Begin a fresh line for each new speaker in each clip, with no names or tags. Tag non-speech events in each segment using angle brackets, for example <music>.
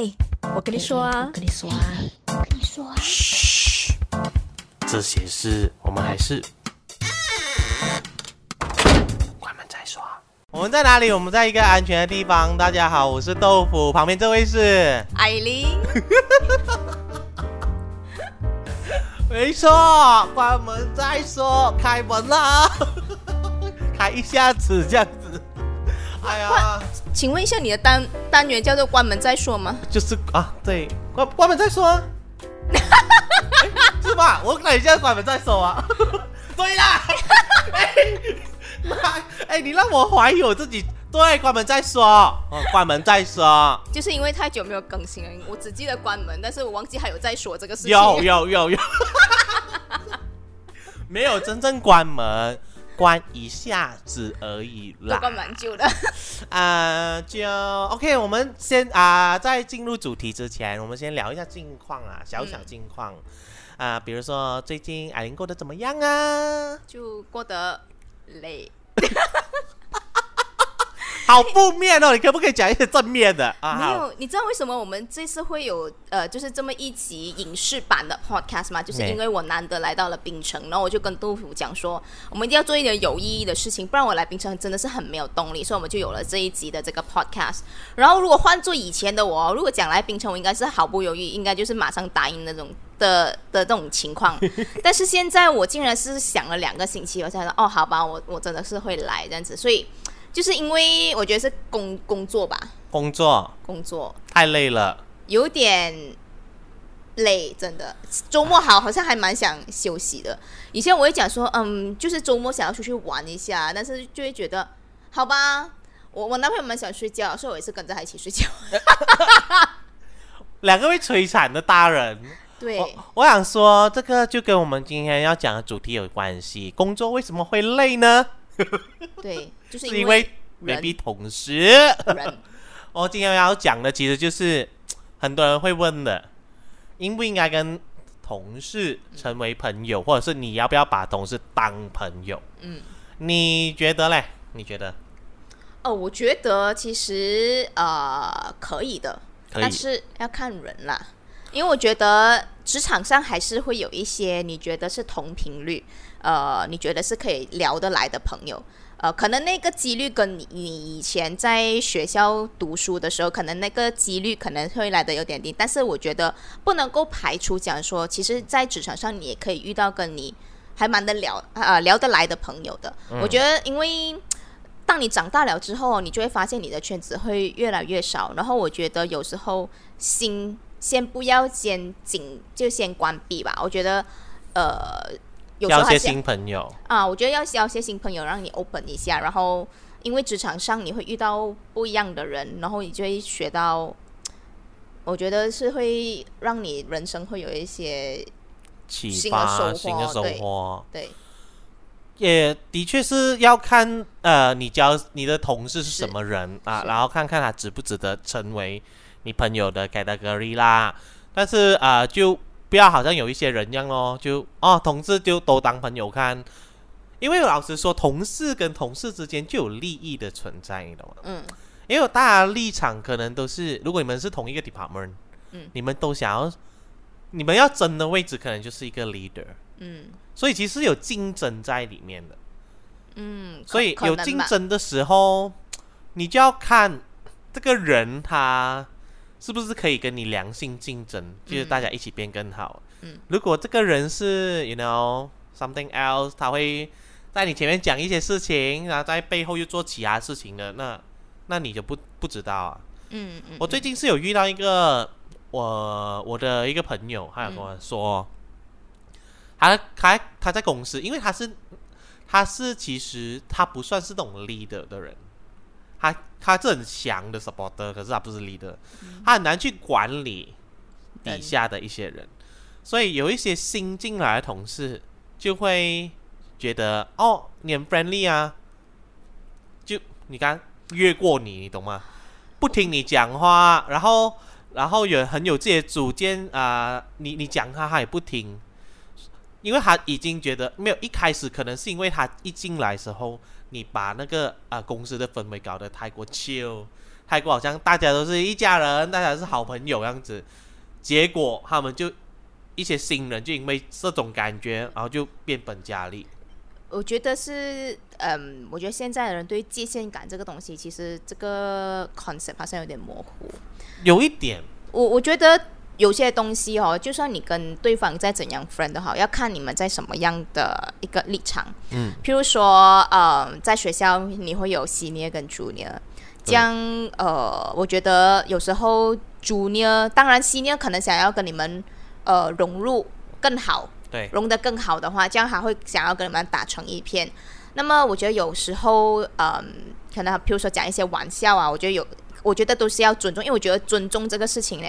哎，我跟你说啊，
我跟你说啊，我跟你说啊，
嘘，这些事我们还是关门再说。我们在哪里？我们在一个安全的地方。大家好，我是豆腐，旁边这位是，
艾琳，<laughs>
没错，关门再说，开门啦，<laughs> 开一下子这样子。哎呀，
请问一下，你的单单元叫做“关门再说”吗？
就是啊，对，关关门再说是吧？我等一下关门再说啊。<laughs> <laughs> 对啦，<laughs> 哎你让我怀疑我自己。对，关门再说，哦，关门再说。
就是因为太久没有更新了，我只记得关门，但是我忘记还有在说这个事情。
有有有有，没有真正关门，关一下子而已啦。
都关蛮久的。
啊，<laughs> 就 OK。我们先啊，在进入主题之前，我们先聊一下近况啊，小小近况啊，比如说最近艾琳过得怎么样啊？
就过得累。<laughs>
好负面哦，你可不可以讲一些正面的啊？
没有，你知道为什么我们这次会有呃，就是这么一集影视版的 podcast 吗？就是因为我难得来到了槟城，然后我就跟杜甫讲说，我们一定要做一点有意义的事情，不然我来槟城真的是很没有动力，所以我们就有了这一集的这个 podcast。然后如果换做以前的我，如果讲来槟城，我应该是毫不犹豫，应该就是马上答应那种的的这种情况。<laughs> 但是现在我竟然是想了两个星期，我才说哦，好吧，我我真的是会来这样子，所以。就是因为我觉得是工工作吧，
工作
工作
太累了，
有点累，真的。周末好，好像还蛮想休息的。以前我会讲说，嗯，就是周末想要出去玩一下，但是就会觉得，好吧，我我男朋友蛮想睡觉，所以我也是跟着他一起睡觉。<laughs>
两个会摧残的大人。
对，
我我想说，这个就跟我们今天要讲的主题有关系。工作为什么会累呢？<laughs>
对，就是
是因
因为
maybe 同事。
人
我 <laughs> 今天要讲的其实就是很多人会问的，应不应该跟同事成为朋友，或者是你要不要把同事当朋友？
嗯。
你觉得嘞？你觉得
哦，我觉得其实呃可以的，但是要看人啦。因为我觉得职场上还是会有一些你觉得是同频率，呃，你觉得是可以聊得来的朋友，呃，可能那个几率跟你你以前在学校读书的时候，可能那个几率可能会来的有点低，但是我觉得不能够排除讲说，其实，在职场上你也可以遇到跟你还蛮的聊呃聊得来的朋友的。我觉得，因为当你长大了之后，你就会发现你的圈子会越来越少。然后我觉得有时候心先不要先紧，就先关闭吧。我觉得呃，有时候还是
交些新朋友？
啊，我觉得要交些新朋友，让你 open 一下。然后因为职场上你会遇到不一样的人，然后你就会学到。我觉得是会让你人生会有一些
启
新的
发
收
新的收
获对，对
也的确是要看呃，你交你的同事是
是
什么人啊，然后看看他值不值得成为你朋友的 category 啦。但是啊、呃就不要好像有一些人一样咯，就哦，同事就都当朋友看。因为老实说，同事跟同事之间就有利益的存在，你懂吗？
嗯
因为大家立场可能都是，如果你们是同一个 department，
嗯
你们都想要，你们要争的位置可能就是一个 leader，
嗯
所以其实有竞争在里面的。
嗯，
所以有竞争的时候，你就要看这个人他是不是可以跟你良性竞争，就是大家一起变更好。
嗯，
如果这个人是 you know something else，他会在你前面讲一些事情，然后在背后又做其他事情的，那那你就不不知道啊。
嗯嗯，
我最近是有遇到一个我我的一个朋友，他有跟我说，他他他在公司，因为他是他是其实他不算是那种 leader 的人，他他是很强的 supporter，可是他不是 leader，、他很难去管理底下的一些人，所以有一些新进来的同事就会觉得哦，你很 friendly 啊，就你看越过你，你懂吗？不听你讲话，然后然后有很有自己的主见啊、你你讲他他也不听，因为他已经觉得没有一开始可能是因为他一进来时候，你把那个啊、公司的氛围搞得太过 chill，太过好像大家都是一家人，大家是好朋友样子，结果他们就一些新人就因为这种感觉，然后就变本加厉。
我觉得是，嗯，我觉得现在的人对界限感这个东西，其实这个 concept 好像有点模糊。
有一点，
我我觉得有些东西哦，就算你跟对方再怎样 friend 都好，要看你们在什么样的一个立场。
嗯，
譬如说，呃，在学校你会有 senior 跟 junior，这样，呃，我觉得有时候 junior，当然 senior 可能想要跟你们呃融入更好。
对，
融得更好的话，这样还会想要跟你们打成一片。那么我觉得有时候，嗯，可能比如说讲一些玩笑啊，我觉得有，我觉得都是要尊重，因为我觉得尊重这个事情呢，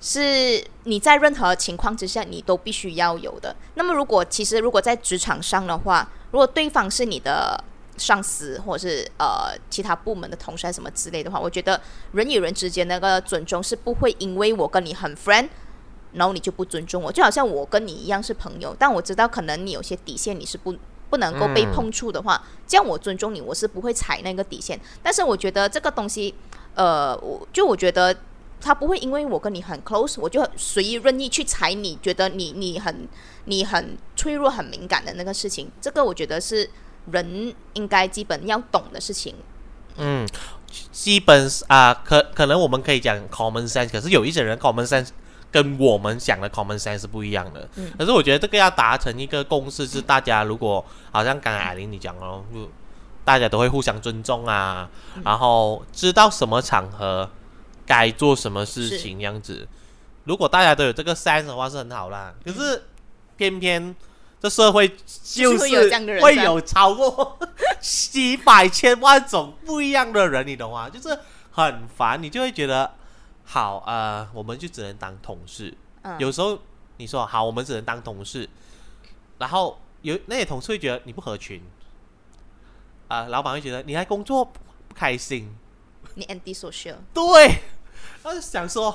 是你在任何情况之下你都必须要有的。那么如果其实如果在职场上的话，如果对方是你的上司或者是呃其他部门的同事什么之类的话，我觉得人与人之间那个尊重是不会因为我跟你很 friend。然后你就不尊重我，就好像我跟你一样是朋友，但我知道可能你有些底线你是不不能够被碰触的话，这样我尊重你，我是不会踩那个底线。但是我觉得这个东西，呃，我就我觉得他不会因为我跟你很 close，我就随意任意去踩你觉得你你很你很脆弱很敏感的那个事情。这个我觉得是人应该基本要懂的事情。
嗯，基本啊，可可能我们可以讲 common sense，可是有一些人 common sense。跟我们讲的 common sense 是不一样的，可是我觉得这个要达成一个共识，是大家如果好像刚才艾琳你讲哦，就大家都会互相尊重啊，然后知道什么场合该做什么事情样子。如果大家都有这个 sense 的话是很好啦。可是偏偏这社会就是会有超过几百千万种不一样的人，你懂吗？就是很烦，你就会觉得。好，呃，我们就只能当同事。有时候你说好，我们只能当同事，然后有那些同事会觉得你不合群，啊，老板会觉得你来工作不开心，
你 anti social。
对，他就想说，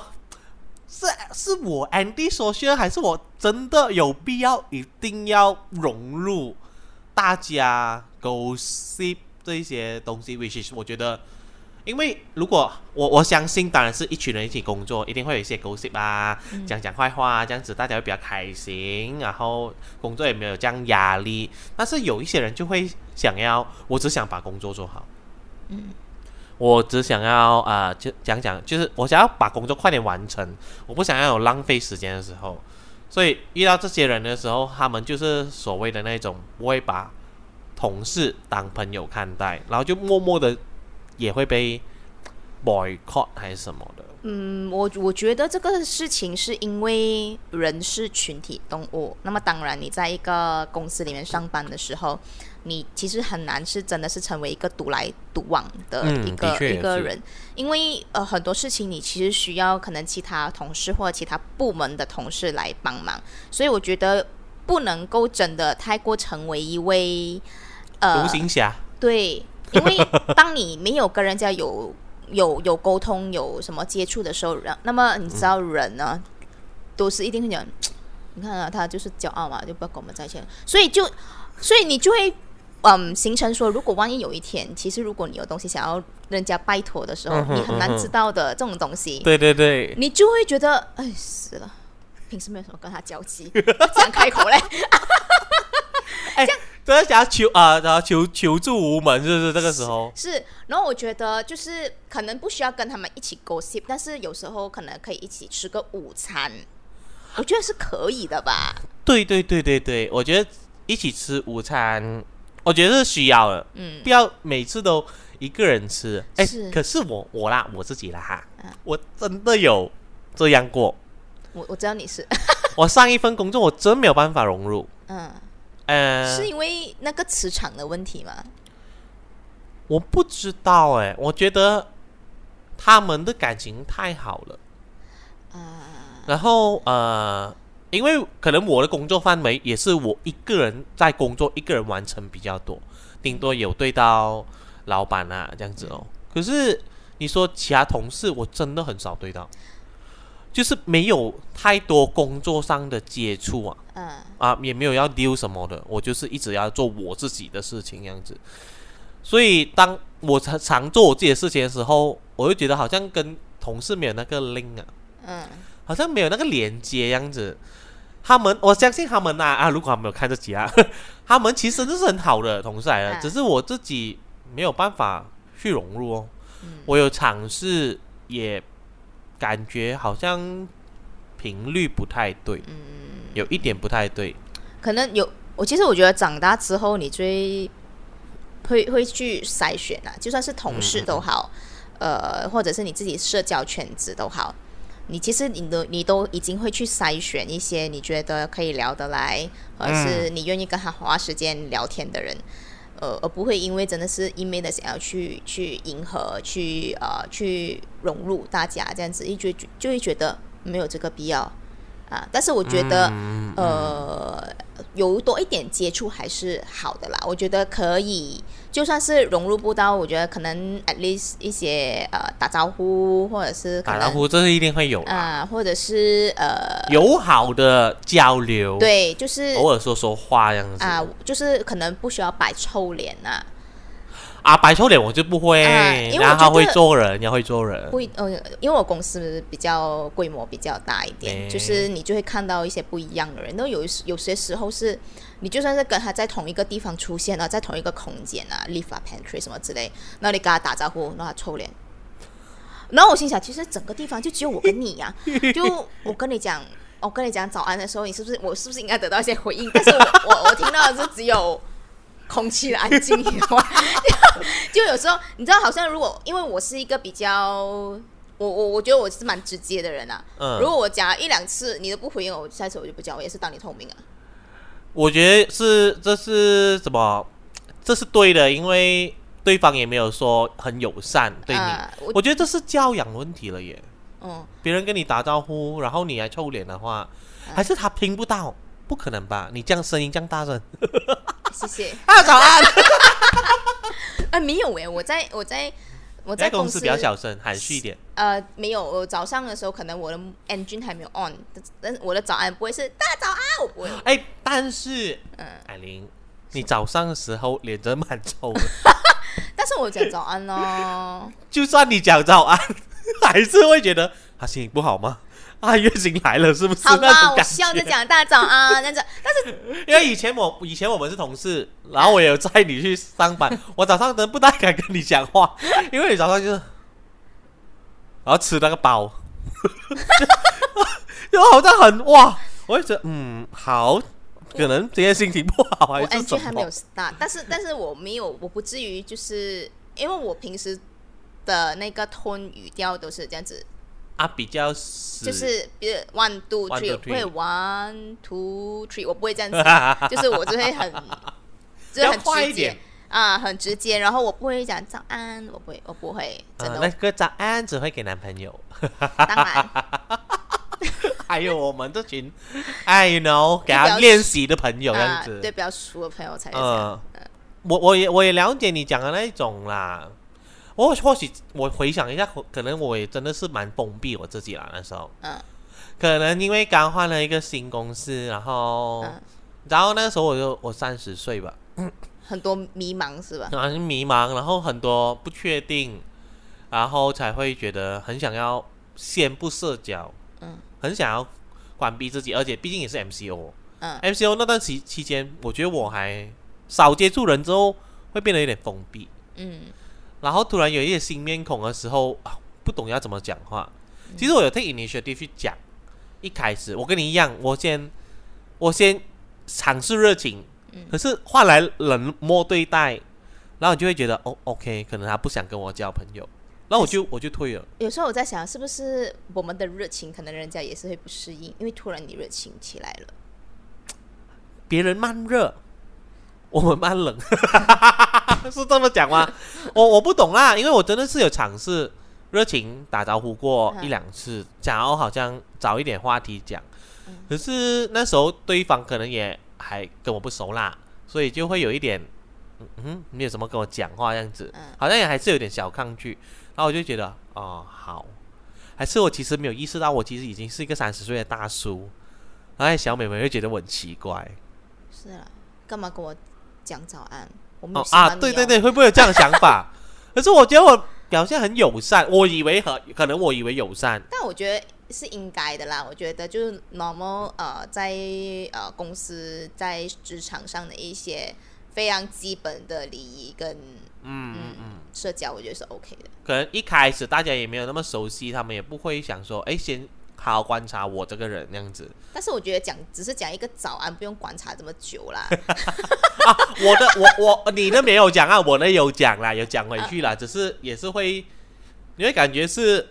是是我 anti social，还是我真的有必要一定要融入大家 gossip 这一些东西？which is 我觉得。因为如果我我相信，当然是一群人一起工作，一定会有一些 gossip 啊，讲讲坏话，这样子大家会比较开心，然后工作也没有这样压力。但是有一些人就会想要，我只想把工作做好，嗯，我只想要啊，就讲讲，就是我想要把工作快点完成，我不想要有浪费时间的时候。所以遇到这些人的时候，他们就是所谓的那种不会把同事当朋友看待，然后就默默的。也会被 boycott 还是什么的？
嗯，我我觉得这个事情是因为人是群体动物。那么当然，你在一个公司里面上班的时候，你其实很难是真的是成为一个独来独往的一个一个人，因为呃很多事情你其实需要可能其他同事或者其他部门的同事来帮忙。所以我觉得不能够真的太过成为一位
呃独行侠。
对。因为当你没有跟人家有 <laughs> 有有沟通、有什么接触的时候，人那么你知道人呢，都是一定会讲，<tsk> 你看啊，他就是骄傲嘛，就不要跟我们在一起，所以就所以你就会嗯形成说，如果万一有一天，其实如果你有东西想要人家拜托的时候，你很难知道的这种东西，
对对对，
你就会觉得哎死了，平时没有什么跟他交集，想开口嘞，<laughs>
这样。想求啊，然后求求助无门，是不是这个时候？
是，然后我觉得就是可能不需要跟他们一起 gossip，但是有时候可能可以一起吃个午餐，我觉得是可以的吧。
对对对对对，我觉得一起吃午餐，我觉得是需要的。嗯，不要每次都一个人吃。哎，可是我我啦，我自己啦哈，我真的有这样过。
我我知道你是。<laughs>
我上一份工作，我真没有办法融入。嗯。
呃，是因为那个磁场的问题吗？
我不知道哎，我觉得他们的感情太好了啊。然后呃，因为可能我的工作范围也是我一个人在工作，一个人完成比较多，顶多有对到老板啊这样子哦。可是你说其他同事，我真的很少对到。就是没有太多工作上的接触啊，嗯，啊也没有要丢什么的，我就是一直要做我自己的事情样子。所以当我常常做我自己的事情的时候，我就觉得好像跟同事没有那个 link 啊，
嗯，
好像没有那个连接样子。他们，我相信他们呐啊，如果他没有看这集啊，<laughs> 他们其实都是很好的同事来的，
啊
只是我自己没有办法去融入哦。
嗯
我有尝试，也感觉好像频率不太对，
嗯
有一点不太对。
可能有我其实我觉得长大之后，你最会会去筛选啊，就算是同事都好，呃，或者是你自己社交圈子都好，你其实你都你都已经会去筛选一些你觉得可以聊得来，而是你愿意跟他花时间聊天的人。呃，而不会因为真的是一昧的想要去去迎合、去呃去融入大家这样子，一觉就会觉得没有这个必要啊。但是我觉得，呃，有多一点接触还是好的啦。我觉得可以，就算是融入不到，我觉得可能 at least 一些呃打招呼，或者是
打招呼这是一定会有啦，
啊、或者是呃
友好的交流，，
对，就是
偶尔说说话这样子
啊、就是可能不需要摆臭脸呐、
啊，白臭脸我就不会，
啊因为我
然后他会做人，要会做人，
不一呃，因为我公司比较规模比较大一点，
哎
就是你就会看到一些不一样的人。那有有些时候是，你就算是跟他在同一个地方出现啊，在同一个空间啊，lift 啊 pantry 什么之类，那你跟他打招呼，让他臭脸。然后我心想，其实整个地方就只有我跟你呀、<laughs> 就我跟你讲，我跟你讲早安的时候，你是不是我是不是应该得到一些回应？但是我我我听到的是只有空气的安静以外，<laughs> 就有时候你知道，好像如果因为我是一个比较，我我我觉得我是蛮直接的人啊。
嗯
如果我讲一两次你都不回应我，下次我就不讲，我也是当你透明啊。
我觉得是这是怎么？这是对的，因为对方也没有说很友善对你。
我
觉得这是教养问题了耶。
嗯，
别人跟你打招呼，然后你还臭脸的话，还是他听不到？不可能吧？你这样声音这样大声
谢谢。<laughs>
啊！早安。
啊，<laughs> 没有诶，我在我在我
我
在公
公司比较小声，含蓄一点。
呃，没有，我早上的时候可能我的 engine 还没有 on，但我的早安不会是大家早安，我不会。
哎，但是
嗯，
艾琳，你早上的时候脸真蛮臭的，<laughs>
但是我讲早安哦。
就算你讲早安，还是会觉得他心情不好吗？<laughs> 啊，月经来了是不是？
好吧，我笑着
觉。
讲大早啊，<laughs> 那样但是
因为以前我以前我们是同事，然后我也有载你去上班，<laughs> 我早上真不大敢跟你讲话，因为你早上就是，然后吃那个包，就好像很哇，我就觉得嗯好，可能今天心情不好还
我
是
NG
什
还没有
么
？start，但是但是我没有，我不至于就是因为我平时的那个 tone 语调都是这样子，
啊，比较死。
就是比如 one two three，我不会 one two three，我不会这样子，<laughs> 就是我就会很就是很直接。
快一点。
啊，很直接，然后我不会讲早安，我不会，我不会，真
呃
的，
那个早安只会给男朋友，<laughs>
当然。<laughs>
还有我们这群哎，you know，给他练习的朋友这样
啊，
子。
对比较熟的朋友才会这样。
嗯，我我也我也了解你讲的那一种啦。我或许我回想一下，可能我也真的是蛮封闭我自己啦。那时候，
嗯
可能因为刚换了一个新公司，然后，
嗯，
然后那时候我就我三十岁吧，
很多迷茫是吧？
然后迷茫，然后很多不确定，然后才会觉得很想要先不社交，
嗯
很想要关闭自己，而且毕竟也是 MCO，
嗯
MCO 那段期期间，我觉得我还少接触人之后，会变得有点封闭。
嗯
然后突然有一些新面孔的时候啊，不懂要怎么讲话。其实我有 take initiative 去讲，一开始我跟你一样，我先我先尝试热情，可是换来冷漠对待，然后你就会觉得哦，OK，可能他不想跟我交朋友，然后我就我就退了。
有时候我在想，是不是我们的热情，可能人家也是会不适应，因为突然你热情起来了。
别人慢热，我们班冷，<laughs> 是这么讲吗？我我不懂啦，因为我真的是有尝试热情打招呼过
嗯。
一两次，想要好像找一点话题讲，可是那时候对方可能也还跟我不熟啦，所以就会有一点，嗯嗯，没有什么跟我讲话这样子，
嗯。
好像也还是有点小抗拒，然后我就觉得哦好，还是我其实没有意识到我其实已经是一个三十岁的大叔，然后小美美又觉得我很奇怪。
是啊，干嘛跟我讲早安？我们
哦啊，对对对，会不会有这样的想法？<laughs> 可是我觉得我表现很友善，我以为很可能我以为友善，
但我觉得是应该的啦。我觉得就是 normal 呃，在呃公司在职场上的一些非常基本的礼仪跟
嗯嗯嗯。
社交，我觉得是 OK 的。
可能一开始大家也没有那么熟悉，他们也不会想说，哎，先好好观察我这个人那样子。
但是我觉得讲只是讲一个早安，不用观察这么久啦。<laughs>
啊，我的我我你的没有讲啊，我的有讲啦，有讲回去啦，只是 <laughs> 也是会，你会感觉是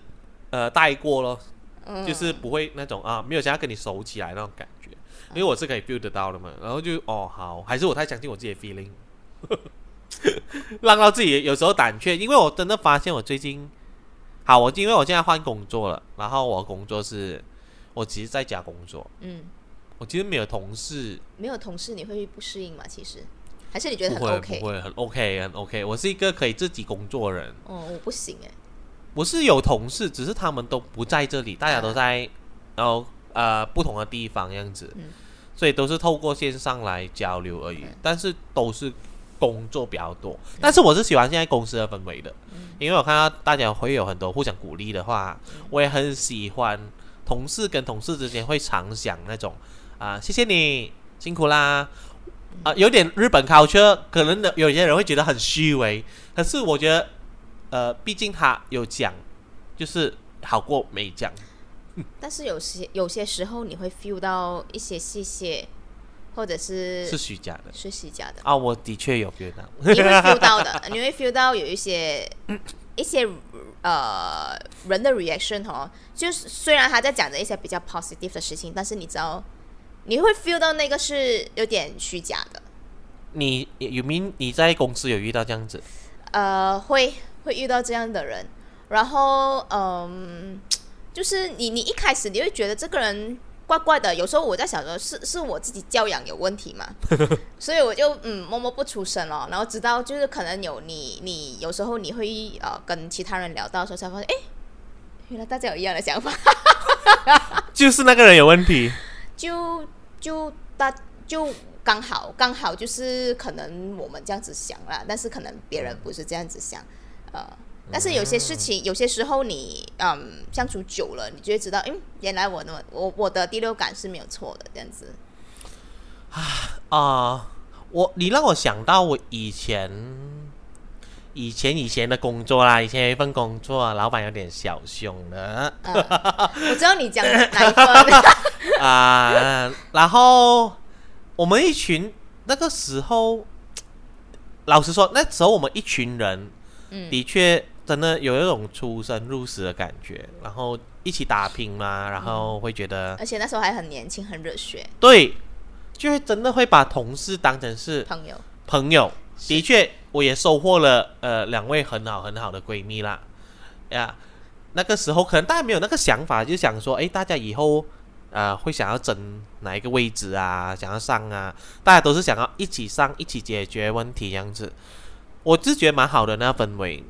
呃带过咯，
嗯
就是不会那种啊没有想要跟你熟起来那种感觉，因为我是可以 feel 得到的嘛，然后就哦好，还是我太相信我自己的 feeling，<laughs> 让到自己有时候胆怯，因为我真的发现我最近，好，我因为我现在换工作了，然后我工作是我其实在家工作，
嗯，
我其实没有同事。
没有同事你会不适应吗？其实还是你觉得很
会
OK？
不会很 OK 很 OK，我是一个可以自己工作的人。
哦，我不行哎。
我是有同事，只是他们都不在这里，大家都在，然后呃不同的地方这样子，
嗯
所以都是透过线上来交流而已
嗯。
但是都是工作比较多，但是我是喜欢现在公司的氛围的，因为我看到大家会有很多互相鼓励的话，我也很喜欢同事跟同事之间会常讲那种啊、谢谢你辛苦啦。啊、有点日本 culture，可能有些人会觉得很虚伪，可是我觉得，呃，毕竟他有讲，就是好过没讲。
但是有些有些时候你会 feel 到一些谢谢，或者是
是虚假的。
是虚假的，
啊，我的确有 feel 到。
你会 feel 到的，<laughs> 你会 feel 到有一些一些呃人的 reaction 哦，就是虽然他在讲着一些比较 positive 的事情，但是你知道你会 feel 到那个是有点虚假的，
你有明你在公司有遇到这样子？
呃，会会遇到这样的人，然后嗯，就是你你一开始你会觉得这个人怪怪的，有时候我在想说是是我自己教养有问题嘛，<laughs> 所以我就嗯默默不出声了，然后直到就是可能有你你有时候你会呃跟其他人聊到的时候才发现，哎，原来大家有一样的想法，<laughs>
就是那个人有问题。
就就大就刚好刚好就是可能我们这样子想啦，但是可能别人不是这样子想，呃，但是有些事情，有些时候你嗯相处久了，你就会知道，嗯，原来我的我我的第六感是没有错的，这样子。
啊、我你让我想到我以前以前以前的工作啦，以前有一份工作，老板有点小凶的。
嗯，我知道你讲哪一份，<laughs>
啊、然后我们一群那个时候，老实说，那时候我们一群人
嗯。
的确真的有一种出生入死的感觉，然后一起打拼嘛，然后会觉得、
而且那时候还很年轻，很热血，
对，就会真的会把同事当成是
朋友，
朋友。的确，我也收获了呃两位很好很好的闺蜜啦。呀，那个时候可能大家没有那个想法，就想说，哎，大家以后呃会想要争哪一个位置啊，想要上啊，大家都是想要一起上，一起解决问题这样子。我是觉得蛮好的那氛围。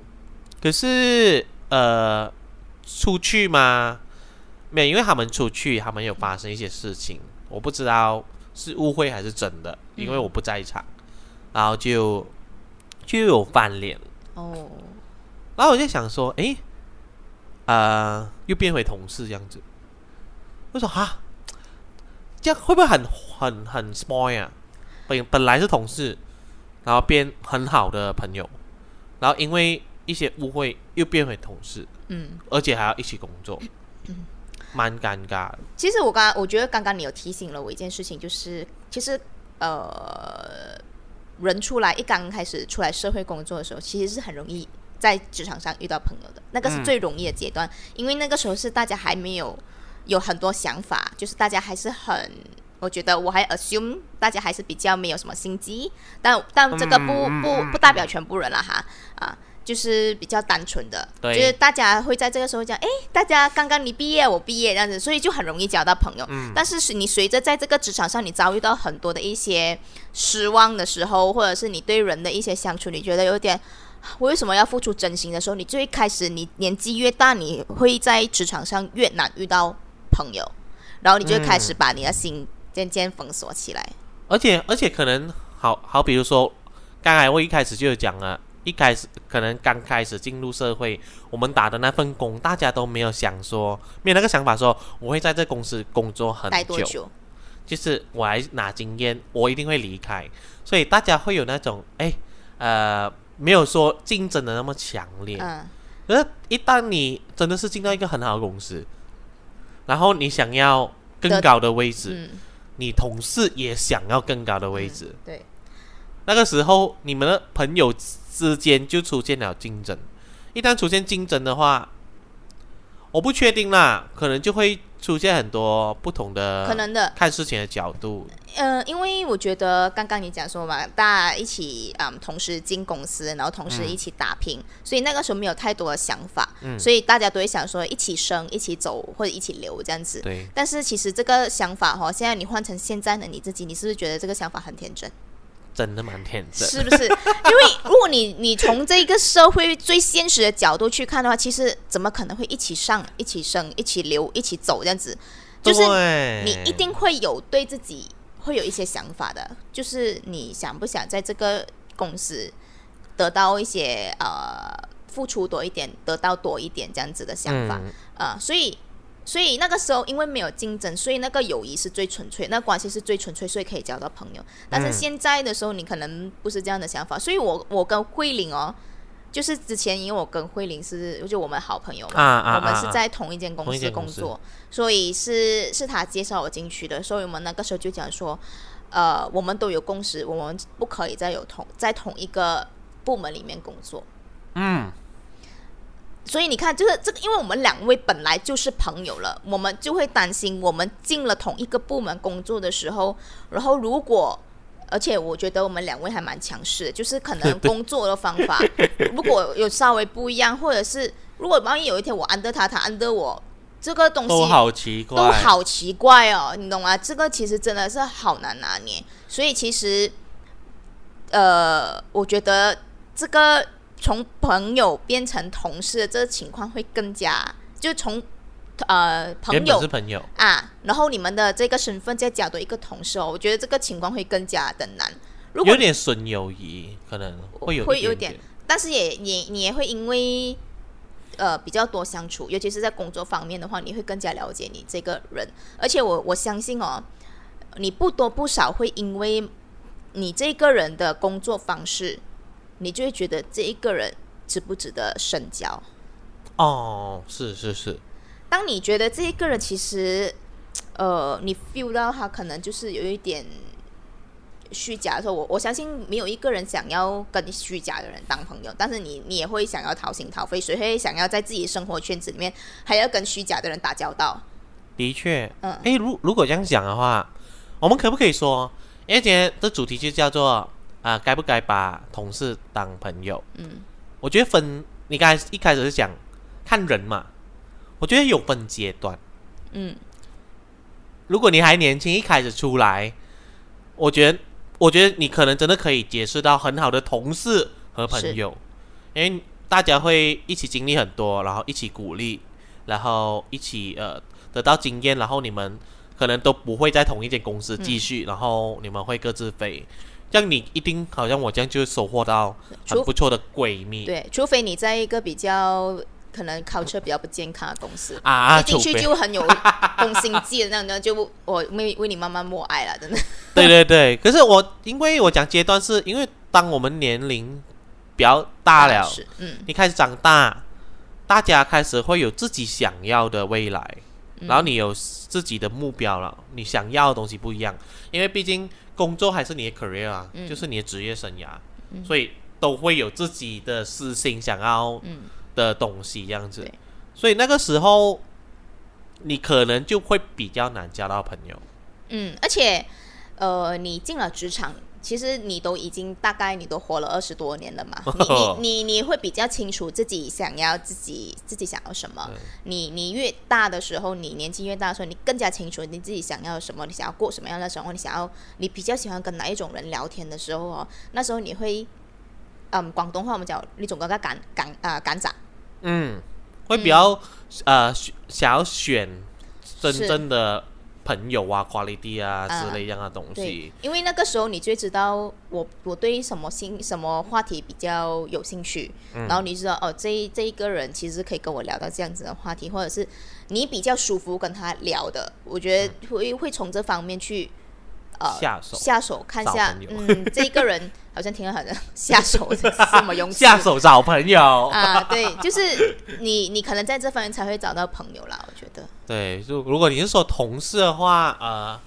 可是呃，出去嘛，没有，因为他们出去，他们有发生一些事情，我不知道是误会还是真的，因为我不在场。然后就就有翻脸，
哦，
然后我就想说，诶，呃，又变回同事这样子，我说哈，这样会不会很很很 small 啊？本本来是同事，然后变很好的朋友，然后因为一些误会又变回同事，
嗯，
而且还要一起工作，蛮尴尬的。
其实我刚刚我觉得刚刚你有提醒了我一件事情，就是其实呃，人出来一刚开始出来社会工作的时候，其实是很容易在职场上遇到朋友的，那个是
嗯
最容易的阶段，因为那个时候是大家还没有有很多想法，就是大家还是很。我觉得我还 assume 大家还是比较没有什么心机，但但这个不不不代表全部人了哈啊，就是比较单纯的，就是大家会在这个时候讲，哎，大家刚刚你毕业，我毕业这样子，所以就很容易交到朋友。
嗯
但是是你随着在这个职场上，你遭遇到很多的一些失望的时候，或者是你对人的一些相处，你觉得有点。我为什么要付出真心的时候，你最开始你年纪越大，你会在职场上越难遇到朋友，然后你就开始把你的心渐渐封锁起来。
而且而且可能好好，比如说，刚才我一开始就有讲了，一开始可能刚开始进入社会，我们打的那份工，大家都没有想说，没有那个想法说我会在这公司工作很久，
久？
就是我来拿经验，我一定会离开，所以大家会有那种哎呃没有说竞争的那么强烈。
嗯，
可是，一旦你真的是进到一个很好的公司，然后你想要更高的位置，
嗯，
你同事也想要更高的位置，
对，
那个时候你们的朋友之间就出现了竞争。一旦出现竞争的话，我不确定啦，可能就会出现很多不同的
可能的。
看事情的角度。
呃，因为我觉得刚刚你讲说嘛，大家一起嗯同时进公司，然后同时一起打拼，所以那个时候没有太多的想法，
嗯
所以大家都会想说一起生、一起走或者一起留这样子。
对，
但是其实这个想法哈，现在你换成现在的你自己，你是不是觉得这个想法很天真？
真的蛮天真。
是不是？<laughs> 因为如果你你从这个社会最现实的角度去看的话，其实怎么可能会一起上、一起升、一起留、一起走这样子？就是你一定会有对自己会有一些想法的，就是你想不想在这个公司得到一些呃付出多一点，得到多一点这样子的想法。
嗯
啊，所以所以那个时候因为没有竞争，所以那个友谊是最纯粹，那关系是最纯粹，所以可以交到朋友。但是
嗯
现在的时候，你可能不是这样的想法，所以我我跟慧玲哦，就是之前因为我跟慧玲是就我们好朋友嘛，
啊啊
我们是
啊
在同一间公司工作，所以是是他介绍我进去的，所以我们那个时候就讲说，呃，我们都有共识，我们不可以再有同在同一个部门里面工作。
嗯，
所以你看，就是这个，因为我们两位本来就是朋友了，我们就会担心，我们进了同一个部门工作的时候，然后如果，而且我觉得我们两位还蛮强势的，就是可能工作的方法如果有稍微不一样，或者是如果万一有一天我安得他，他安得我，这个东西
都好奇怪，
都好奇怪哦，你懂吗？这个其实真的是好难拿捏，所以其实，呃，我觉得这个从朋友变成同事的这个情况会更加，就从呃朋友
是朋友，
啊，然后你们的这个身份再加多一个同事哦，我觉得这个情况会更加的难。如果
有点损友谊，可能会有
会有点但是也也你也会因为呃比较多相处，尤其是在工作方面的话，你会更加了解你这个人。而且我我相信哦，你不多不少会因为你这个人的工作方式，你就会觉得这一个人值不值得深交。
哦，是是是，
当你觉得这一个人其实，呃，你 feel 到他可能就是有一点虚假的时候，我我相信没有一个人想要跟虚假的人当朋友，但是你你也会想要掏心掏肺，谁会想要在自己生活圈子里面还要跟虚假的人打交道？
的确，
嗯
诶，如如果这样讲的话，我们可不可以说，因为今天的主题就叫做啊、该不该把同事当朋友？
嗯，
我觉得分，你刚才一开始是讲看人嘛，我觉得有分阶段。
嗯，
如果你还年轻，一开始出来，我觉得，我觉得你可能真的可以结识到很好的同事和朋友，因为大家会一起经历很多，然后一起鼓励，然后一起呃得到经验，然后你们可能都不会在同一间公司继续，然后你们会各自飞。这样你一定好像我这样就收获到很不错的闺蜜。
对，除非你在一个比较可能 culture 比较不健康的公司。
啊，
一进去就很有攻心计的那种，就 <laughs> 我为为你慢慢默哀了，真的。
对对对，可是我因为我讲阶段是因为当我们年龄比较大了，
是，嗯，
你开始长大，大家开始会有自己想要的未来，
嗯。
然后你有自己的目标了，你想要的东西不一样，因为毕竟工作还是你的 career 啊，
嗯。
就是你的职业生涯，所以都会有自己的私心想要
嗯。
的东西这样子。
对，
所以那个时候你可能就会比较难交到朋友。
嗯，而且，呃，你进了职场，其实你都已经大概你都活了二十多年了嘛，<laughs> 你你你你会比较清楚自己想要自己自己想要什么。你你越大的时候，你年纪越大的时候，你更加清楚你自己想要什么，你想要过什么样的生活，你想要你比较喜欢跟哪一种人聊天的时候哦，那时候你会，嗯，广东话我们讲那种个个赶赶啊赶长，
嗯，会比较、呃想要选真正的朋友啊、quality 啊
啊
之类样的东
对
西。，
因为那个时候你最知道我我对什么兴什么话题比较有兴趣，
嗯。
然后你知道哦，这这一个人其实可以跟我聊到这样子的话题，或者是你比较舒服跟他聊的，我觉得会会从这方面去呃
嗯下手
下手看一下嗯，这一个人好像挺好的，下手是什么用词
下手找朋友，
啊？对，就是你你可能在这方面才会找到朋友啦，我觉得。
对，就如果你是说同事的话，呃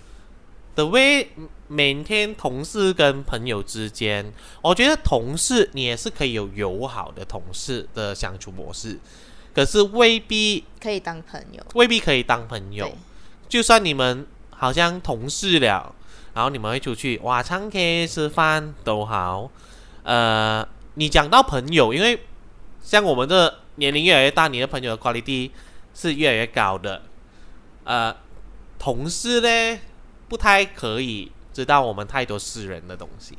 ，the way maintain 同事跟朋友之间，我觉得同事你也是可以有友好的同事的相处模式，可是未必
可以当朋友，
未必可以当朋友。就算你们好像同事了，然后你们会出去哇唱 K 吃饭都好，呃，你讲到朋友，因为像我们这年龄越来越大，你的朋友的 quality 是越来越高的，呃，同事呢不太可以知道我们太多私人的东西，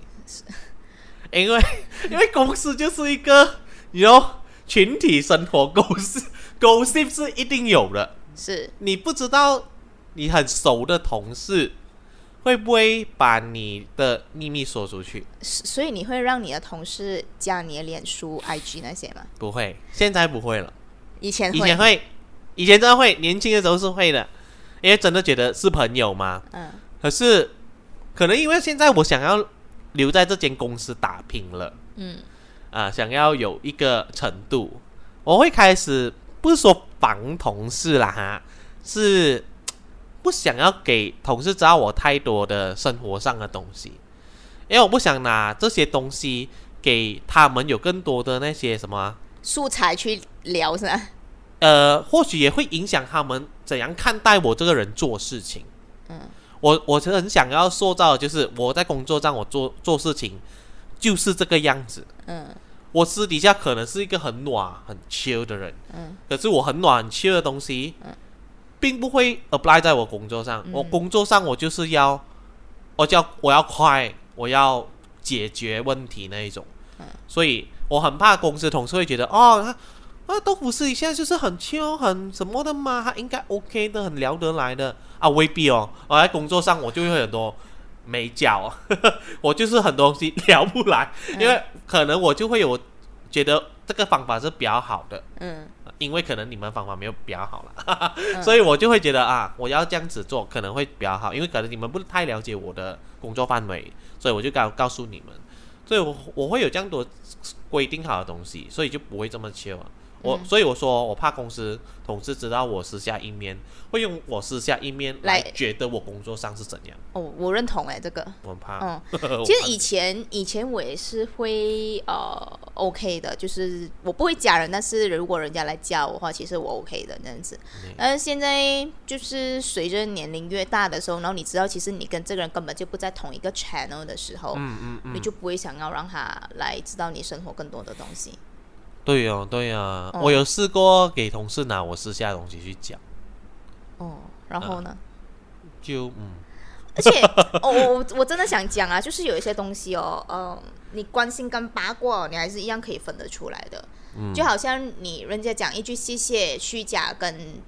因为 <laughs> 因为公司就是一个有群体生活，gossip gossip 是一定有的。
是。
你不知道你很熟的同事会不会把你的秘密说出去？
所以你会让你的同事加你的脸书、IG 那些吗？
不会，现在不会了。
以前会，
以前会，以前真的会，年轻的时候是会的，因为真的觉得是朋友嘛。
嗯
可是可能因为现在我想要留在这间公司打拼了，
嗯
啊、想要有一个程度，我会开始不是说防同事啦哈，是不想要给同事知道我太多的生活上的东西，因为我不想拿这些东西给他们有更多的那些什么，
素材去聊是吧？
呃，或许也会影响他们怎样看待我这个人做事情。
嗯
我我是很想要塑造的就是我在工作上我做做事情就是这个样子。
嗯
我私底下可能是一个很暖、很 chill 的人，
嗯
可是我很暖、很 chill 的东西，
嗯
并不会 apply 在我工作上。
嗯
我工作上我就是要，我就要我要快，我要解决问题那一种。
嗯
所以我很怕公司同事会觉得，哦，他啊，豆腐私底下就是很 chill、很什么的嘛，他应该 OK 的，很聊得来的啊，未必哦。我在工作上我就会很多没脚，<laughs> 我就是很多东西聊不来，
嗯
因为可能我就会有觉得这个方法是比较好的，
嗯
因为可能你们方法没有比较好了，
嗯。<laughs>
所以我就会觉得啊，我要这样子做可能会比较好，因为可能你们不太了解我的工作范围，所以我就告告诉你们，所以我我会有这样多规定好的东西，所以就不会这么切啊。我、
嗯。
所以我说我怕公司同事知道我私下一面，会用我私下一面来
来
觉得我工作上是怎样，
哦，我认同哎，这个，
我很怕。
嗯，<laughs>
我
其实以前以前我也是会呃 OK 的，就是我不会加人，但是如果人家来加我的话，其实我 OK 的那样子。
嗯
但是现在就是随着年龄越大的时候，然后你知道其实你跟这个人根本就不在同一个 channel 的时候，
嗯嗯嗯，
你就不会想要让他来知道你生活更多的东西。
对哦，对啊，
哦
我有试过给同事拿我私下的东西去讲，
哦，然后呢？
就嗯，
而且，<laughs> 哦，我我真的想讲啊，就是有一些东西哦，嗯、你关心跟八卦哦，你还是一样可以分得出来的。
嗯。
就好像你人家讲一句谢谢，虚假跟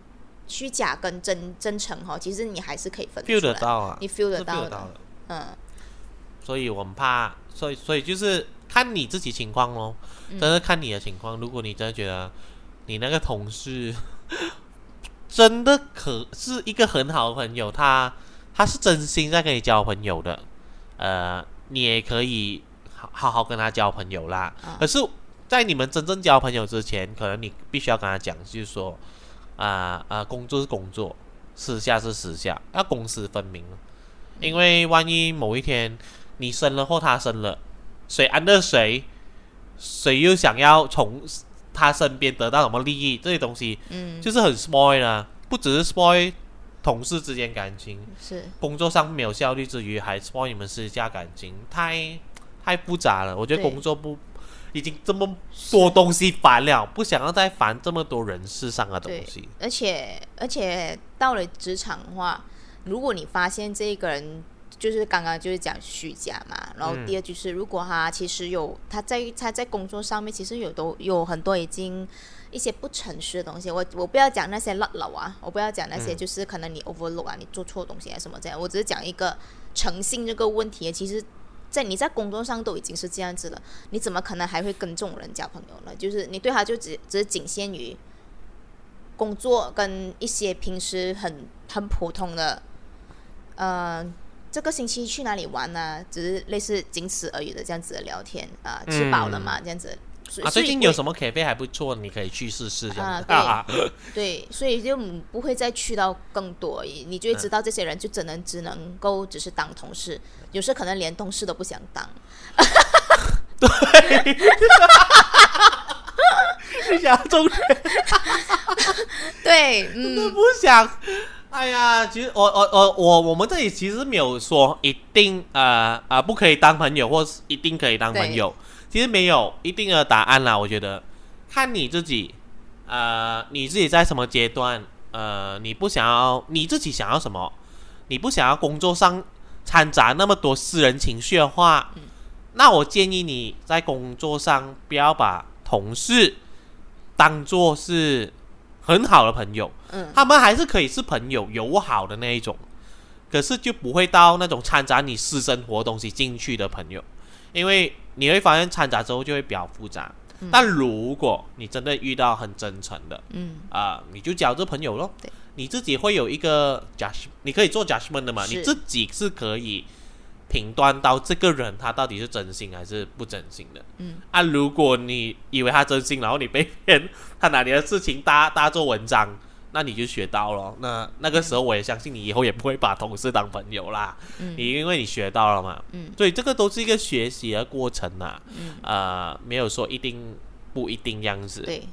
虚假跟真真诚哈、哦，其实你还是可以分
feel
出来，
得到啊，
你 feel 得
是
到
feel
的。
得到的。
嗯。
所以我们怕，所以所以就是看你自己情况咯，
嗯
真的看你的情况。如果你真的觉得你那个同事 <laughs> 真的可是一个很好的朋友，他他是真心在跟你交朋友的，呃，你也可以好好好跟他交朋友啦。
啊
可是，在你们真正交朋友之前，可能你必须要跟他讲，就是说，啊、啊、工作是工作，私下是私下，要公私分明。因为万一某一天你生了或他生了，谁安乐谁，谁又想要从他身边得到什么利益，这些东西
嗯，
就是很 spoil 啊，不只是 spoil 同事之间感情，
是
工作上没有效率之余，还 spoil 你们私下感情，太太复杂了。我觉得工作不已经这么多东西烦了，不想要再烦这么多人事上的东西。
而且而且到了职场的话，如果你发现这个人就是刚刚就是讲虚假嘛，然后
嗯
第二就是如果他其实有他在他在工作上面其实有都有很多已经一些不诚实的东西。我我不要讲那些烂楼啊，我不要讲那
嗯
些就是可能你 overlook 啊，你做错东西啊什么这样。我只是讲一个诚信这个问题。其实，在你在工作上都已经是这样子了，你怎么可能还会跟这种人交朋友呢？就是你对他就只只是仅限于工作跟一些平时很很普通的，呃。这个星期去哪里玩呢、只是类似仅此而已的这样子的聊天啊、吃饱了嘛？这样子。
啊，最近有什
么？
么 cafe 还不错，你可以去试试这样
啊
子。
对 <laughs> 对，所以就嗯不会再去到更多，你就会知道这些人就只能只能够只是当同事，有时可能连同事都不想当。
对 <laughs> 你想重点 <laughs>
对，嗯，
不想。哎呀，其实我我我我我们这里其实没有说一定呃呃不可以当朋友，或是一定可以当朋友，其实没有一定的答案啦。我觉得。看你自己，呃，你自己在什么阶段，呃，你不想要你自己想要什么，你不想要工作上掺杂那么多私人情绪的话，那我建议你在工作上不要把同事当做是很好的朋友。
嗯
他们还是可以是朋友，友好的那一种，可是就不会到那种掺杂你私生活东西进去的朋友，因为你会发现掺杂之后就会比较复杂。但如果你真的遇到很真诚的
嗯，
啊、你就交这朋友咯
对。
你自己会有一个 judge，你可以做 judgment 的嘛，你自己是可以评断到这个人他到底是真心还是不真心的。
嗯，
啊，如果你以为他真心，然后你被骗，他拿你的事情大大 <laughs> 做文章，那你就学到了。那那个时候我也相信你以后也不会把同事当朋友啦，
嗯
你因为你学到了嘛。
嗯，
所以这个都是一个学习的过程呐、
嗯
呃，没有说一定不一定样子。
对。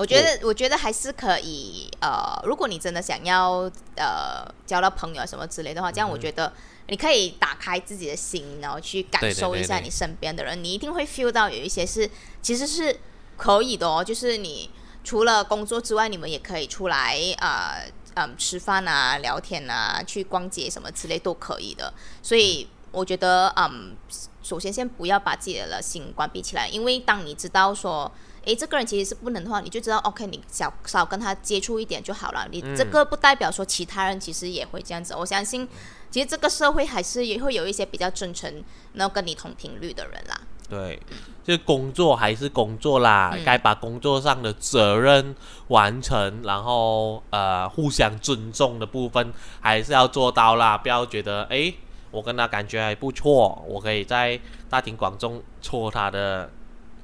我觉得，我觉得还是可以。呃，如果你真的想要呃交到朋友什么之类的话，这样我觉得你可以打开自己的心，然后去感受一下你身边的人，你一定会 feel 到有一些是其实是可以的哦。就是你除了工作之外，你们也可以出来呃嗯吃饭啊、聊天啊、去逛街什么之类都可以的。所以我觉得嗯，首先先不要把自己的心关闭起来，因为当你知道说。诶，这个人其实是不能的话，你就知道，OK，你少少跟他接触一点就好了。你这个不代表说其他人其实也会这样子。我相信，其实这个社会还是也会有一些比较真诚，然后跟你同频率的人啦。
对，就是工作还是工作啦，
嗯
该把工作上的责任完成，然后呃互相尊重的部分还是要做到啦，不要觉得诶，我跟他感觉还不错，我可以在大庭广众戳他的。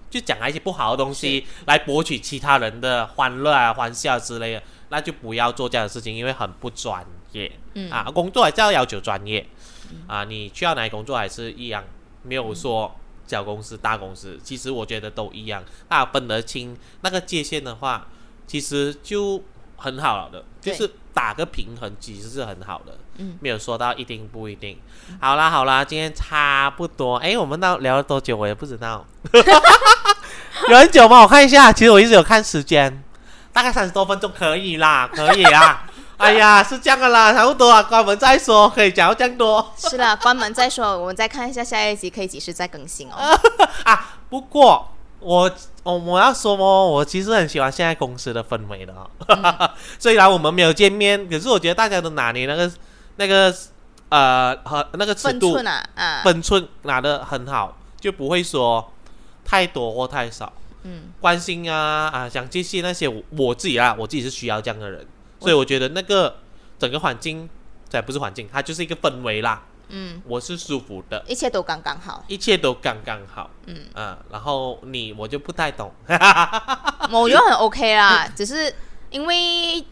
就讲一些不好的东西来博取其他人的欢乐啊、欢笑之类的，那就不要做这样的事情，因为很不专业。
嗯。
啊，工作还是要要求专业。啊，你去到哪里工作还是一样，没有说小公司、大公司，其实我觉得都一样，大家分得清那个界限的话，其实就很好的，就是打个平衡，其实是很好的。
嗯，
没有说到一定不一定。好啦好啦，今天差不多，诶，我们到聊了多久我也不知道，<laughs> 有很久吗？我看一下，其实我一直有看时间，大概三十多分钟可以啦，可以啦。<laughs> 哎呀，是这样的啦，差不多啊，关门再说，可以讲到这样多
是啦，关门再说，我们再看一下下一集可以几时再更新哦。<laughs>
啊。不过我我我要说哦，我其实很喜欢现在公司的氛围的哦。<laughs> 虽然我们没有见面，可是我觉得大家都拿捏那个那个呃和那个尺度
分寸啊，啊，
分寸拿的很好，就不会说太多或太少。
嗯，
关心啊啊，想接戏那些我我自己啦，我自己是需要这样的人，所以我觉得那个整个环境，这不是环境，它就是一个氛围啦。
嗯，
我是舒服的，
一切都刚刚好。
一切都刚刚好。
嗯，
啊，然后你我就不太懂。<laughs>
我觉得很 OK 啦，<laughs> 只是因为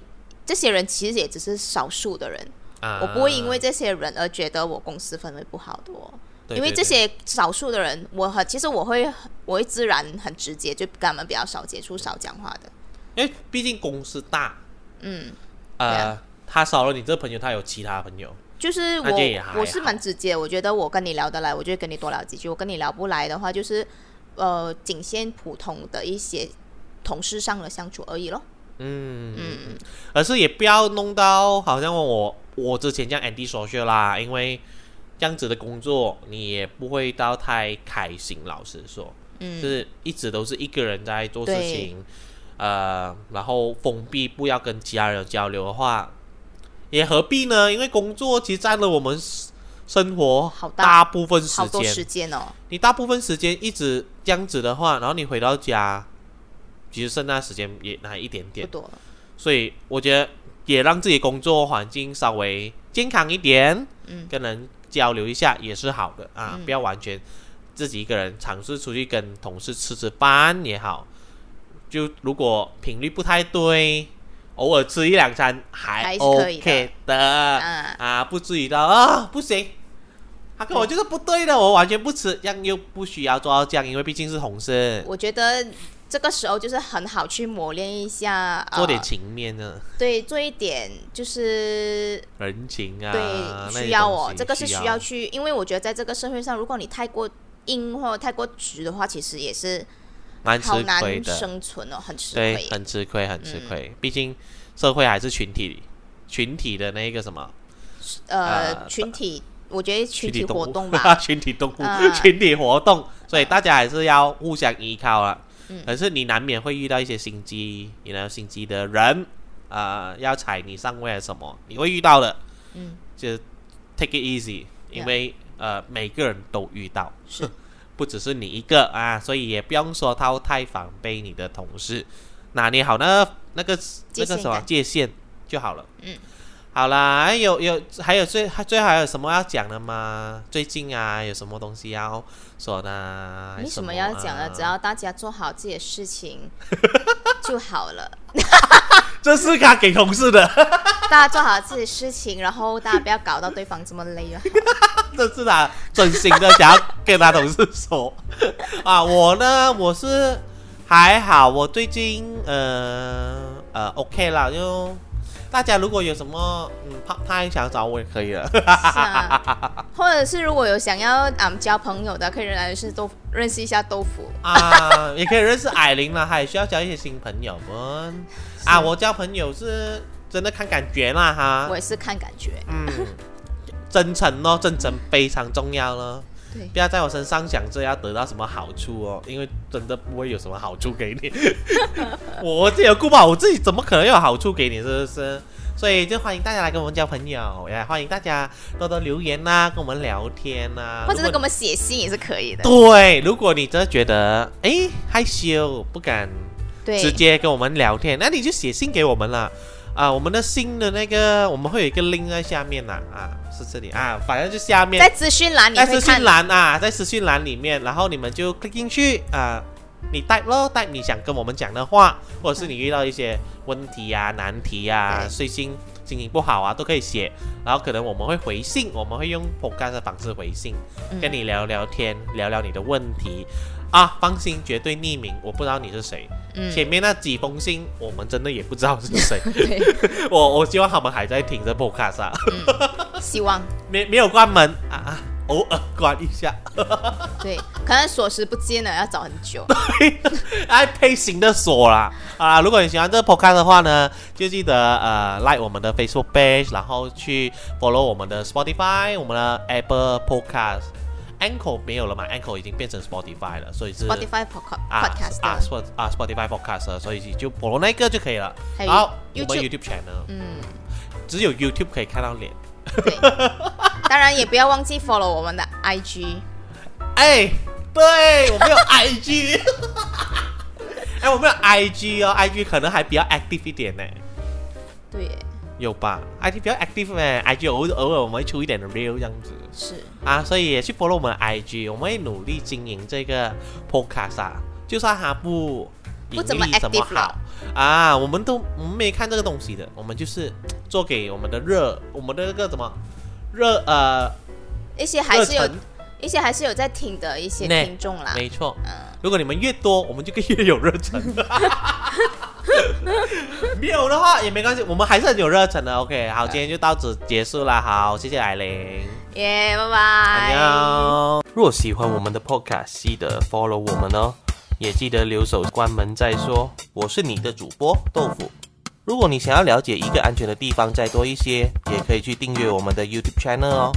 这些人其实也只是少数的人，
啊
我不会因为这些人而觉得我公司氛围不好的哦。因为这些少数的人，我很其实我会我会自然很直接，就跟他们比较少接触、少讲话的。
因为毕竟公司大，
嗯，
呃，
啊
他少了你这个朋友，他有其他朋友。
就是我我是蛮直接，我觉得我跟你聊得来，我就跟你多聊几句；我跟你聊不来的话，就是呃仅限普通的一些同事上的相处而已咯。
嗯
嗯，
而是也不要弄到好像我我之前这样 anti social 啦，因为这样子的工作你也不会到太开心。老实说，就
嗯，
是一直都是一个人在做事情，呃，然后封闭，不要跟其他人交流的话，也何必呢？因为工作其实占了我们生活
好大
大部分时
好多时
间。
间哦。
你大部分时间一直这样子的话，然后你回到家，其实剩下时间也还一点点。
不多了，
所以我觉得也让自己工作环境稍微健康一点，
嗯
跟人交流一下也是好的啊，
嗯
不要完全自己一个人尝试出去跟同事吃吃饭也好。就如果频率不太对，偶尔吃一两餐还 OK 的。
啊
啊，不至于到啊不行。他跟我就是不对的，我完全不吃，这样又不需要做到这样，因为毕竟是同事，
我觉得这个时候就是很好去磨练一下，呃、
做点情面呢，
对，做一点就是
人情啊，
对需要哦，
东西
这个是需要去，因为我觉得在这个社会上，如果你太过硬或太过直的话，其实也是
蛮吃亏的，
生存哦，很吃
对，
亏。
很吃亏，很吃
嗯
亏。毕竟社会还是群体，群体的那个什么
呃，
呃
群体，我觉得群体活动吧，<laughs>
群体动物，
嗯 <laughs>
群体活动，所以大家还是要互相依靠啊。
嗯
可是你难免会遇到一些心机，你呢心机的人，啊，要踩你上位还是什么，你会遇到的。
嗯，
就 take it easy，因为呃每个人都遇到，
是 <laughs>
不只是你一个啊，所以也不用说他太防备你的同事，拿捏好那那个那个什么
界限感。
界限就好了。
嗯，
好啦，有有还有最还最后还有什么要讲的吗？最近啊有什么东西要说的？
没什么
么
要讲的，
啊
只要大家做好自己的事情 <laughs> 就好了。
这是他给同事的，<laughs>
大家做好自己的事情，然后大家不要搞到对方这么累就好。<laughs>
这是他真心的想要跟他同事说啊。我呢，我是还好，我最近呃呃 OK 啦，就大家如果有什么嗯 part time 想找我也可以了。
是啊，<laughs> 或者是如果有想要嗯交朋友的，可以来认识豆认识一下豆腐。
啊，也可以认识艾琳啦，还需要交一些新朋友们啊。我交朋友是真的看感觉啦哈
我，也是看感觉，
嗯，真诚咯，真诚非常重要咯。
对
不要在我身上想着要得到什么好处哦，因为真的不会有什么好处给你。<laughs> 我自己有顾不好我自己，怎么可能有好处给你？是不是？所以就欢迎大家来跟我们交朋友，也欢迎大家多多留言呐、跟我们聊天呐、
或者是给我们写信也是可以的。
对，如果你真的觉得哎害羞不敢
对，
直接跟我们聊天，那你就写信给我们啦。啊，我们的信的那个我们会有一个 link 在下面啦，啊，是这里啊，反正就下面。
在资讯栏里
在
资
讯栏啊，在资讯栏里面，然后你们就 click 进去啊，你 type 咯，type 你想跟我们讲的话，或者是你遇到一些问题啊、难题啊、最近心情不好啊，都可以写，然后可能我们会回信，我们会用 podcast 的方式回信，
嗯。
跟你聊聊天，聊聊你的问题。啊，放心，绝对匿名，我不知道你是谁。
嗯
前面那几封信，我们真的也不知道是谁。<laughs> <laughs> 我我希望他们还在听着 podcast 啊，
嗯，希望 <laughs>
没没有关门啊啊，偶尔关一下。
对，可能锁匙不见了，要找很久。
爱配型的锁啦啊！如果你喜欢这个 podcast 的话呢，就记得呃 like 我们的 Facebook page，然后去 follow 我们的 Spotify，我们的 Apple Podcast。Anchor 没有了嘛？Anchor 已经变成 Spotify 了，所以是
Spotify podcast
啊
的
Spot 啊 Spotify Podcast，了所以就 follow 那个就可以了。
还有
好，我们
YouTube
channel
嗯，
只有 YouTube 可以看到脸。
对。当然也不要忘记 follow 我们的 IG。
哎，对我们有 IG，哎，我们有 IG 哦，IG 可能还比较 active 一点呢。
对耶，
有吧？IG 比较 active 呢，IG 偶偶尔我们会出一点的 real 这样子
是
啊，所以也去 follow 我们 IG，我们会努力经营这个 podcast 啊，就算它不盈
不怎么
利怎么
active
好啊，我们都我们没看这个东西的，我们就是做给我们的热，我们的那个什么热呃
一些还是有，一些还是有在听的一些听众啦。
没错。
嗯，
如果你们越多，我们就越有热忱。<laughs> <laughs> 没有的话也没关系，我们还是很有热忱的。OK，好，今天就到此结束了。好，谢谢艾琳，
耶，拜拜。
妞。若喜欢我们的 Podcast，记得 follow 我们哦，也记得留守关门再说。我是你的主播豆腐。如果你想要了解一个安全的地方再多一些，也可以去订阅我们的 YouTube channel 哦。